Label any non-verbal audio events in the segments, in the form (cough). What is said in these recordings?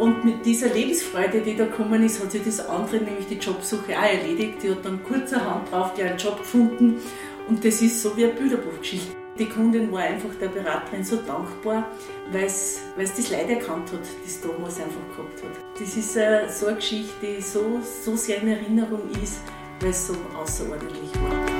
Und mit dieser Lebensfreude, die da gekommen ist, hat sich das andere, nämlich die Jobsuche, auch erledigt. Die hat dann kurzerhand drauf einen Job gefunden und das ist so wie eine Bilderbuchgeschichte. Die Kundin war einfach der Beraterin so dankbar, weil es das Leid erkannt hat, das damals einfach gehabt hat. Das ist äh, so eine Geschichte, die so, so sehr in Erinnerung ist, weil es so außerordentlich war.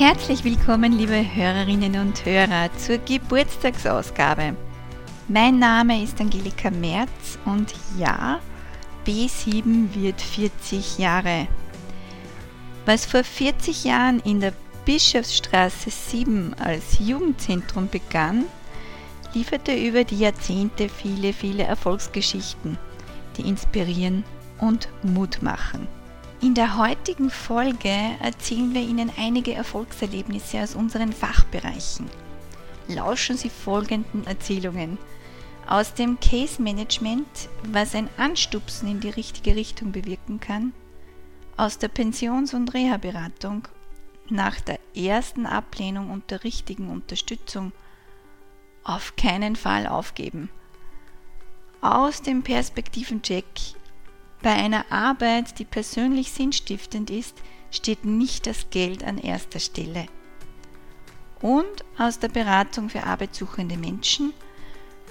Herzlich willkommen, liebe Hörerinnen und Hörer, zur Geburtstagsausgabe. Mein Name ist Angelika Merz und ja, B7 wird 40 Jahre. Was vor 40 Jahren in der Bischofsstraße 7 als Jugendzentrum begann, lieferte über die Jahrzehnte viele, viele Erfolgsgeschichten, die inspirieren und Mut machen. In der heutigen Folge erzählen wir Ihnen einige Erfolgserlebnisse aus unseren Fachbereichen. Lauschen Sie folgenden Erzählungen aus dem Case Management, was ein Anstupsen in die richtige Richtung bewirken kann, aus der Pensions- und Reha-Beratung nach der ersten Ablehnung und der richtigen Unterstützung auf keinen Fall aufgeben. Aus dem Perspektivencheck bei einer Arbeit, die persönlich sinnstiftend ist, steht nicht das Geld an erster Stelle. Und aus der Beratung für arbeitssuchende Menschen,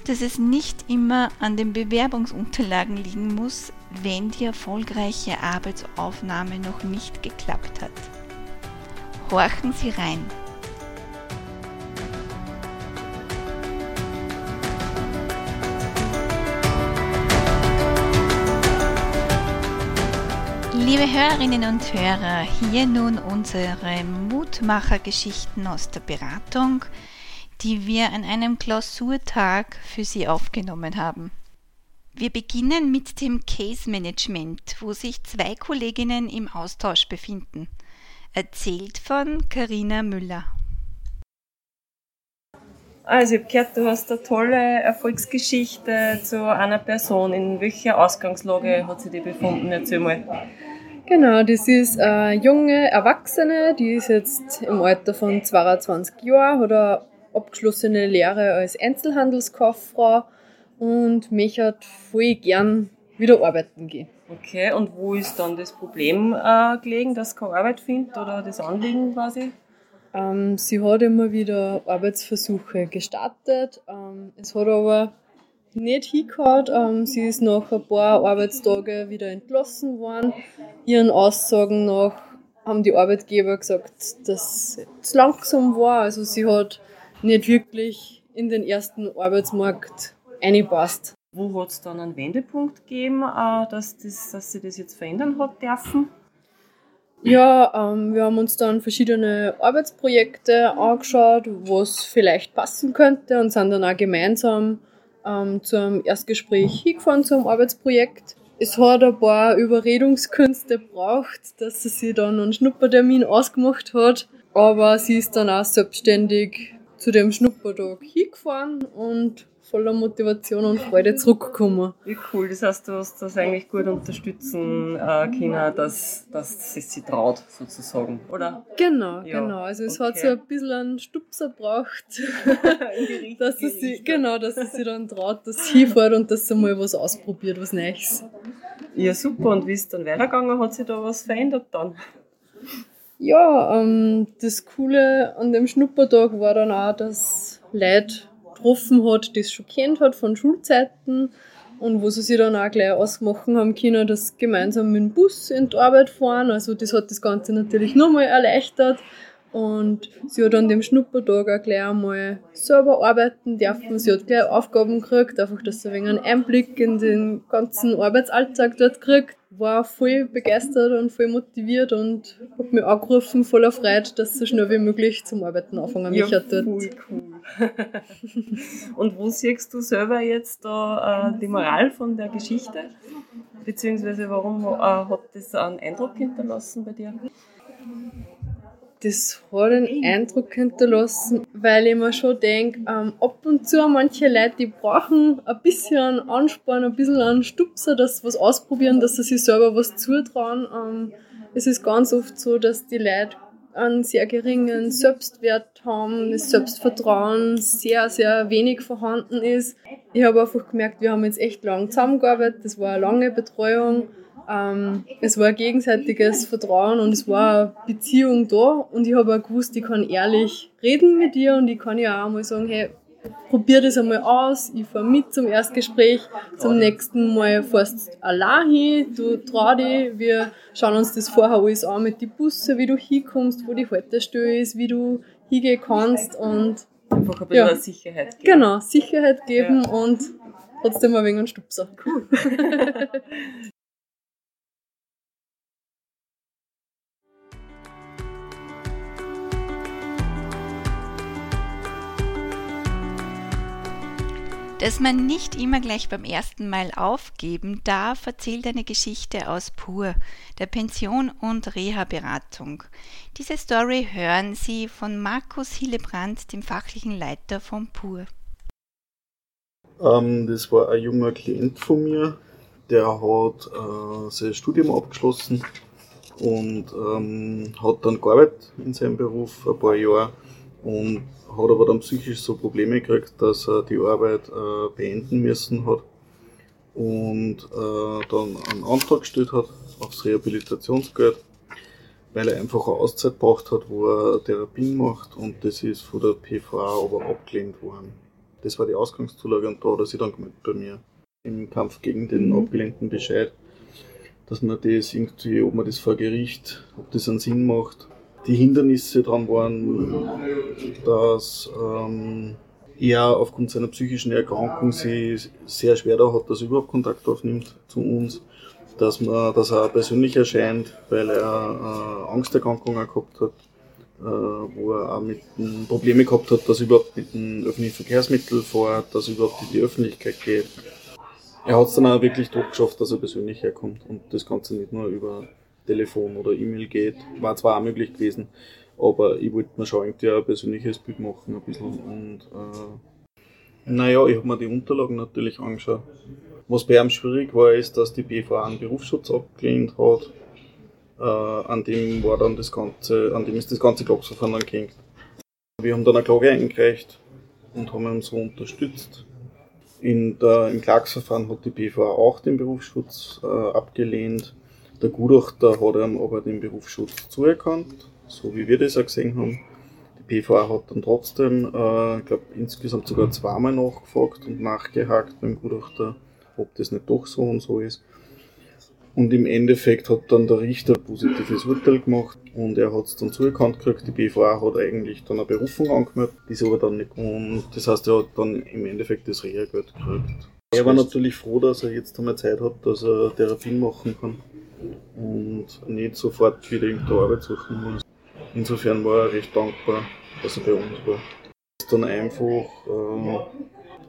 dass es nicht immer an den Bewerbungsunterlagen liegen muss, wenn die erfolgreiche Arbeitsaufnahme noch nicht geklappt hat. Horchen Sie rein. Liebe Hörerinnen und Hörer, hier nun unsere Mutmachergeschichten aus der Beratung, die wir an einem Klausurtag für Sie aufgenommen haben. Wir beginnen mit dem Case Management, wo sich zwei Kolleginnen im Austausch befinden. Erzählt von Karina Müller. Also ich habe gehört, du hast eine tolle Erfolgsgeschichte zu einer Person. In welcher Ausgangslage hat sie die befunden? Erzähl mal. Genau, das ist eine junge Erwachsene, die ist jetzt im Alter von 22 Jahren, hat eine abgeschlossene Lehre als Einzelhandelskauffrau und möchte voll gern wieder arbeiten gehen. Okay, und wo ist dann das Problem äh, gelegen, dass sie keine Arbeit findet oder das Anliegen quasi? Ähm, sie hat immer wieder Arbeitsversuche gestartet. Ähm, es hat aber nicht hingehauen. Ähm, sie ist nach ein paar Arbeitstage wieder entlassen worden. Ihren Aussagen nach haben die Arbeitgeber gesagt, dass es langsam war. Also sie hat nicht wirklich in den ersten Arbeitsmarkt eingepasst. Wo hat es dann einen Wendepunkt gegeben, äh, dass, das, dass sie das jetzt verändern hat dürfen? Ja, ähm, wir haben uns dann verschiedene Arbeitsprojekte angeschaut, was vielleicht passen könnte und sind dann auch gemeinsam ähm, zu einem Erstgespräch hingefahren zum Arbeitsprojekt. Es hat ein paar Überredungskünste gebraucht, dass sie sich dann einen Schnuppertermin ausgemacht hat. Aber sie ist dann auch selbstständig zu dem Schnuppertag hingefahren und voller Motivation und Freude zurückgekommen. Wie cool, das heißt, du hast das eigentlich gut unterstützen äh, können, dass, dass sie sich traut, sozusagen, oder? Genau, ja. genau. Also es okay. hat so ein bisschen einen Stupser gebraucht, (laughs) (laughs) dass sie sich, genau, dass sie sich dann traut, dass sie hinfährt und dass sie mal was ausprobiert, was Neues. Ja, super. Und wie ist dann weitergegangen? Hat sich da was verändert dann? Ja, ähm, das Coole an dem Schnuppertag war dann auch, dass Leute getroffen hat, das schon kennt hat von Schulzeiten und wo sie sich dann auch gleich ausmachen haben können, dass sie gemeinsam mit dem Bus in die Arbeit fahren. Also das hat das Ganze natürlich nochmal erleichtert. Und sie hat an dem Schnuppertag auch gleich einmal selber arbeiten dürfen. Sie hat gleich Aufgaben gekriegt, einfach, dass sie ein wenig einen Einblick in den ganzen Arbeitsalltag dort kriegt. War voll begeistert und voll motiviert und hat mich angerufen, voller Freude, dass sie so schnell wie möglich zum Arbeiten anfangen ja, möchte dort. Cool, cool. (laughs) und wo siehst du selber jetzt da äh, die Moral von der Geschichte? Beziehungsweise warum äh, hat das einen Eindruck hinterlassen bei dir? Das hat einen Eindruck hinterlassen, weil ich mir schon denke, ähm, ab und zu manche Leute, die brauchen ein bisschen Ansporn, ein bisschen einen Stupser, dass sie was ausprobieren, dass sie sich selber was zutrauen. Ähm, es ist ganz oft so, dass die Leute einen sehr geringen Selbstwert haben, das Selbstvertrauen sehr, sehr wenig vorhanden ist. Ich habe einfach gemerkt, wir haben jetzt echt lang zusammengearbeitet, das war eine lange Betreuung ähm, es war ein gegenseitiges Vertrauen und es war eine Beziehung da und ich habe auch gewusst, ich kann ehrlich reden mit dir und ich kann ja auch mal sagen, hey, probier das einmal aus, ich fahre mit zum Erstgespräch, zum nächsten Mal fährst allein hin, du trau dich, wir schauen uns das vorher alles an mit den Busse, wie du hinkommst, wo die Haltestelle ist, wie du hingehen kannst und einfach ein bisschen ja, Sicherheit geben. Genau, Sicherheit geben ja. und trotzdem ein wenig einen Stupser. Cool. (laughs) Dass man nicht immer gleich beim ersten Mal aufgeben darf, erzählt eine Geschichte aus Pur, der Pension- und Reha-Beratung. Diese Story hören Sie von Markus Hillebrand, dem fachlichen Leiter von Pur. Ähm, das war ein junger Klient von mir, der hat äh, sein Studium abgeschlossen und ähm, hat dann gearbeitet in seinem Beruf ein paar Jahre und hat aber dann psychisch so Probleme gekriegt, dass er die Arbeit äh, beenden müssen hat und äh, dann einen Antrag gestellt hat aufs Rehabilitationsgeld, weil er einfach eine Auszeit braucht hat, wo er Therapien macht und das ist von der PVA aber abgelehnt worden. Das war die Ausgangszulage und da hat er sich dann gemeldet bei mir im Kampf gegen den mhm. abgelehnten Bescheid, dass man das irgendwie, ob man das vor Gericht, ob das einen Sinn macht, die Hindernisse dran waren, dass ähm, er aufgrund seiner psychischen Erkrankung sich sehr schwer da hat, dass er überhaupt Kontakt aufnimmt zu uns, dass, man, dass er persönlich erscheint, weil er äh, Angsterkrankungen gehabt hat, äh, wo er auch mit Probleme gehabt hat, dass er überhaupt mit dem öffentlichen Verkehrsmittel fährt, dass er überhaupt in die Öffentlichkeit geht. Er hat es dann auch wirklich durchgeschafft, dass er persönlich herkommt und das Ganze nicht nur über Telefon oder E-Mail geht. War zwar auch möglich gewesen, aber ich wollte mir schon irgendwie ein persönliches Bild machen ein bisschen. Und äh, naja, ich habe mir die Unterlagen natürlich angeschaut. Was bei ihm schwierig war, ist, dass die BVA einen Berufsschutz abgelehnt hat. Äh, an dem war dann das ganze, an dem ist das ganze Klagsverfahren dann gehängt. Wir haben dann eine Klage eingereicht und haben ihn so unterstützt. In der, Im Klagsverfahren hat die BVA auch den Berufsschutz äh, abgelehnt. Der Gutachter hat ihm aber den Berufsschutz zuerkannt, so wie wir das auch gesehen haben. Die PVA hat dann trotzdem, äh, ich glaube, insgesamt sogar zweimal nachgefragt und nachgehakt beim Gutachter, ob das nicht doch so und so ist. Und im Endeffekt hat dann der Richter ein positives Urteil gemacht und er hat es dann zuerkannt gekriegt. Die BVA hat eigentlich dann eine Berufung angemeldet, die ist aber dann nicht. Und das heißt, er hat dann im Endeffekt das Reha-Geld gekriegt. Er war natürlich froh, dass er jetzt einmal Zeit hat, dass er Therapien machen kann und nicht sofort wieder irgendeine Arbeit suchen muss. Insofern war er recht dankbar, dass er bei uns war. Ist dann einfach äh,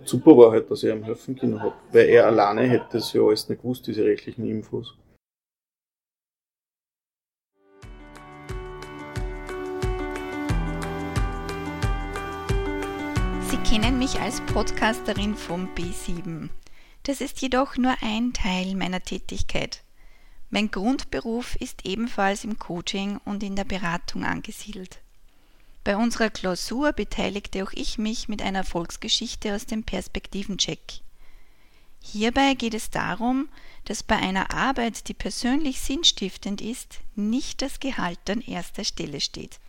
super war halt, dass ich ihm helfen können habe, weil er alleine hätte es ja alles nicht gewusst, diese rechtlichen Infos. Sie kennen mich als Podcasterin vom B7. Das ist jedoch nur ein Teil meiner Tätigkeit. Mein Grundberuf ist ebenfalls im Coaching und in der Beratung angesiedelt. Bei unserer Klausur beteiligte auch ich mich mit einer Erfolgsgeschichte aus dem Perspektivencheck. Hierbei geht es darum, dass bei einer Arbeit, die persönlich sinnstiftend ist, nicht das Gehalt an erster Stelle steht.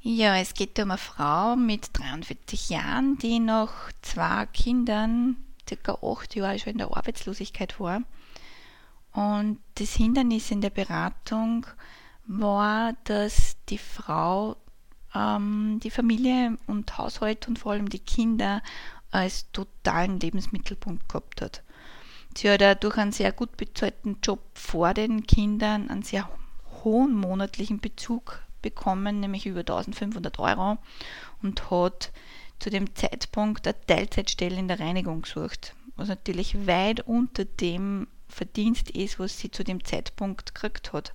Ja, es geht um eine Frau mit 43 Jahren, die noch zwei Kindern circa acht Jahre schon in der Arbeitslosigkeit war Und das Hindernis in der Beratung war, dass die Frau ähm, die Familie und Haushalt und vor allem die Kinder als totalen Lebensmittelpunkt gehabt hat. Sie hat durch einen sehr gut bezahlten Job vor den Kindern einen sehr hohen monatlichen Bezug bekommen, nämlich über 1500 Euro und hat zu dem Zeitpunkt eine Teilzeitstelle in der Reinigung gesucht, was natürlich weit unter dem Verdienst ist, was sie zu dem Zeitpunkt gekriegt hat.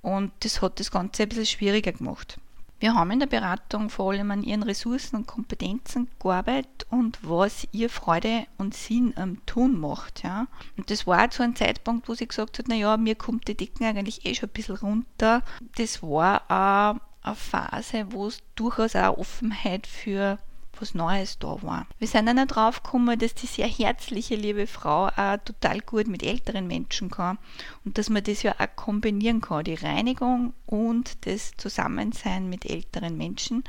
Und das hat das Ganze ein bisschen schwieriger gemacht. Wir haben in der Beratung vor allem an ihren Ressourcen und Kompetenzen gearbeitet und was ihr Freude und Sinn am Tun macht. Ja. Und das war zu einem Zeitpunkt, wo sie gesagt hat, naja, mir kommt die Dicken eigentlich eh schon ein bisschen runter. Das war auch eine Phase, wo es durchaus auch Offenheit für was Neues da war. Wir sind dann auch drauf gekommen, dass die sehr herzliche, liebe Frau auch total gut mit älteren Menschen kann und dass man das ja auch kombinieren kann, die Reinigung und das Zusammensein mit älteren Menschen.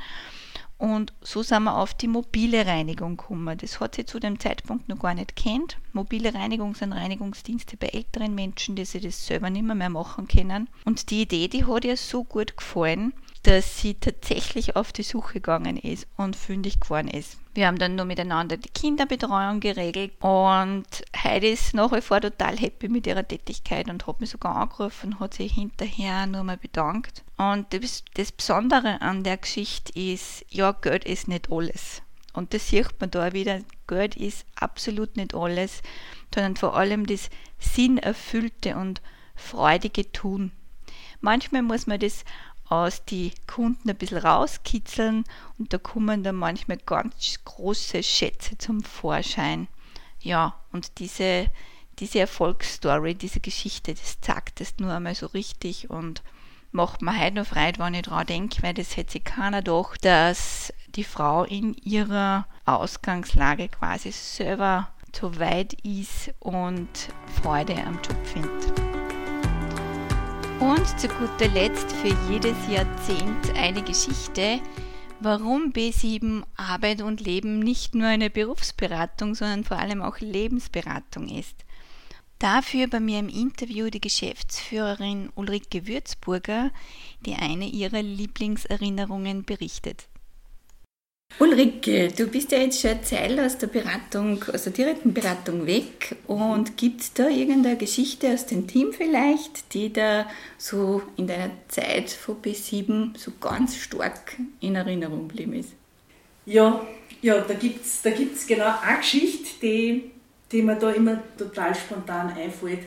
Und so sind wir auf die mobile Reinigung gekommen. Das hat sie zu dem Zeitpunkt noch gar nicht kennt. Mobile Reinigung sind Reinigungsdienste bei älteren Menschen, die sie das selber nicht mehr, mehr machen können. Und die Idee, die hat ihr so gut gefallen, dass sie tatsächlich auf die Suche gegangen ist und fündig geworden ist. Wir haben dann nur miteinander die Kinderbetreuung geregelt und Heidi ist nach wie vor total happy mit ihrer Tätigkeit und hat mich sogar angerufen und hat sich hinterher nur mal bedankt. Und das, Besondere an der Geschichte ist, ja, Geld ist nicht alles. Und das sieht man da wieder, Geld ist absolut nicht alles, sondern vor allem das sinnerfüllte und freudige Tun. Manchmal muss man das aus die Kunden ein bisschen rauskitzeln und da kommen dann manchmal ganz große Schätze zum Vorschein. Ja, und diese, diese Erfolgsstory, diese Geschichte, das zeigt es nur einmal so richtig und macht mir heute noch Freude, wenn ich daran denke, weil das hätte sich keiner gedacht, dass die Frau in ihrer Ausgangslage quasi selber so weit ist und Freude am Job findet. Und zu guter Letzt für jedes Jahrzehnt eine Geschichte, warum B7 Arbeit und Leben nicht nur eine Berufsberatung, sondern vor allem auch Lebensberatung ist. Dafür bei mir im Interview die Geschäftsführerin Ulrike Würzburger, die eine ihrer Lieblingserinnerungen berichtet. Ulrike, du bist ja jetzt schon eine Zeit aus der Beratung, aus der direkten Beratung weg und gibt es da irgendeine Geschichte aus dem Team vielleicht, die da so in deiner Zeit von B7 so ganz stark in Erinnerung geblieben ist? Ja, ja da gibt es da gibt's genau eine Geschichte, die, die mir da immer total spontan einfällt.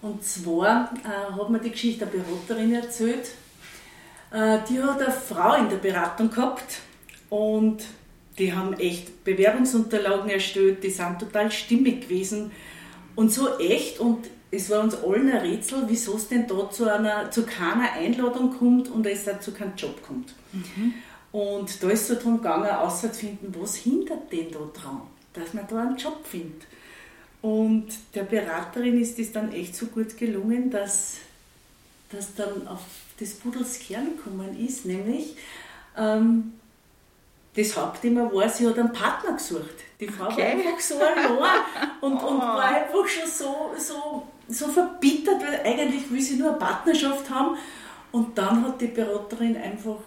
Und zwar äh, hat mir die Geschichte eine Beraterin erzählt, äh, die hat eine Frau in der Beratung gehabt, und die haben echt Bewerbungsunterlagen erstellt, die sind total stimmig gewesen und so echt. Und es war uns allen ein Rätsel, wieso es denn da zu, einer, zu keiner Einladung kommt und es da zu keinem Job kommt. Mhm. Und da ist so darum gegangen, auszufinden, was hindert denn da dran, dass man da einen Job findet. Und der Beraterin ist es dann echt so gut gelungen, dass das dann auf das Pudels Kern gekommen ist, nämlich ähm, das Hauptthema war, sie hat einen Partner gesucht. Die Frau okay. war einfach so allein und, und oh. war einfach schon so, so, so verbittert, weil eigentlich will sie nur eine Partnerschaft haben. Und dann hat die Beraterin einfach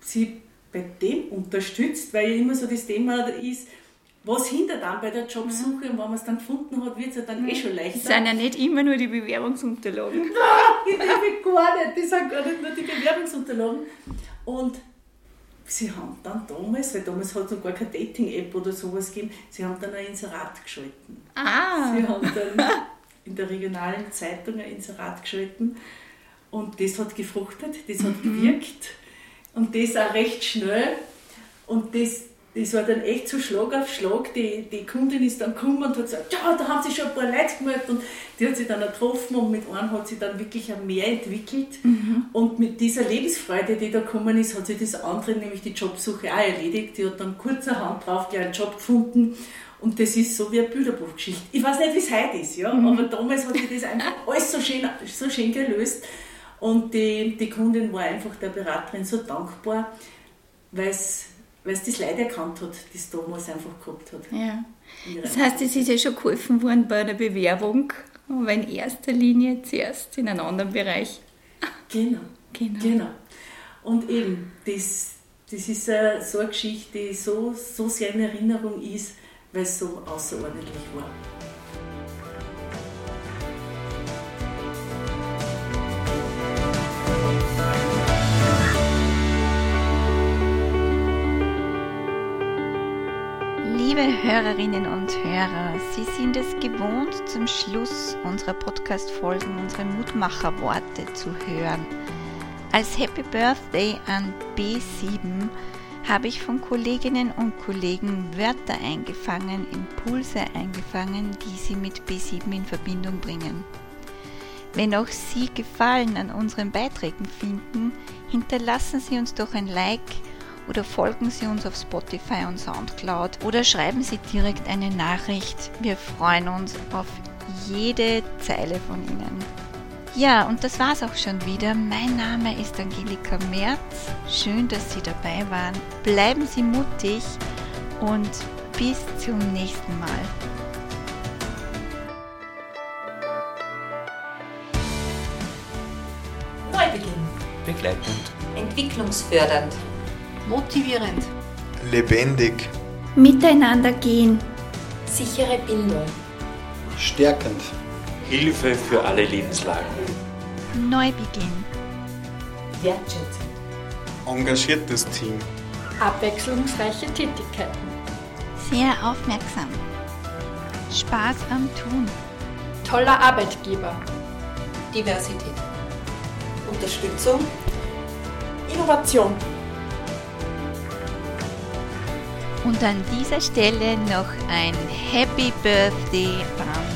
sie bei dem unterstützt, weil ja immer so das Thema ist, was hindert dann bei der Jobsuche mhm. und wenn man es dann gefunden hat, wird es ja dann mhm. eh schon leichter. Das sind ja nicht immer nur die Bewerbungsunterlagen. Nein, die gar nicht. Das sind gar nicht nur die Bewerbungsunterlagen. Und sie haben dann damals, weil damals hat es noch gar keine Dating-App oder sowas gegeben, sie haben dann ein Inserat geschalten. Ah. Sie haben dann in der regionalen Zeitung ein Inserat geschalten und das hat gefruchtet, das hat mhm. gewirkt und das auch recht schnell und das das war dann echt so Schlag auf Schlag. Die, die Kundin ist dann gekommen und hat gesagt, ja, da haben sich schon ein paar Leute gemeldet und die hat sich dann getroffen und mit einem hat sie dann wirklich ein mehr entwickelt. Mhm. Und mit dieser Lebensfreude, die da gekommen ist, hat sie das andere, nämlich die Jobsuche auch erledigt. Die hat dann kurzerhand drauf gleich einen Job gefunden und das ist so wie eine Bilderbuchgeschichte. Ich weiß nicht, wie es heute ist, ja, mhm. aber damals hat sie das einfach (laughs) alles so schön, so schön gelöst. Und die, die Kundin war einfach der Beraterin so dankbar, weil es weil es das Leid erkannt hat, das damals einfach gehabt hat. Ja. Das heißt, es ist ja schon geholfen worden bei der Bewerbung Aber in erster Linie zuerst in einem anderen Bereich. Genau, Genau. genau. Und eben, das, das ist so eine Geschichte, die so, so sehr in Erinnerung ist, weil es so außerordentlich war. Liebe Hörerinnen und Hörer, Sie sind es gewohnt, zum Schluss unserer Podcast-Folgen unsere Mutmacherworte zu hören. Als Happy Birthday an B7 habe ich von Kolleginnen und Kollegen Wörter eingefangen, Impulse eingefangen, die sie mit B7 in Verbindung bringen. Wenn auch Sie Gefallen an unseren Beiträgen finden, hinterlassen Sie uns doch ein Like oder folgen Sie uns auf Spotify und Soundcloud oder schreiben Sie direkt eine Nachricht. Wir freuen uns auf jede Zeile von Ihnen. Ja, und das war's auch schon wieder. Mein Name ist Angelika Merz. Schön, dass Sie dabei waren. Bleiben Sie mutig und bis zum nächsten Mal. Neubeginn. begleitend, Entwicklungsfördernd. Motivierend. lebendig, Miteinander gehen. Sichere Bildung. stärkend, Hilfe für alle Lebenslagen. Neubeginn. Wertschätzend. engagiertes Team, Abwechslungsreiche Tätigkeiten. Sehr aufmerksam. Spaß am Tun. Toller Arbeitgeber. Diversität. Unterstützung. Innovation. Und an dieser Stelle noch ein Happy Birthday an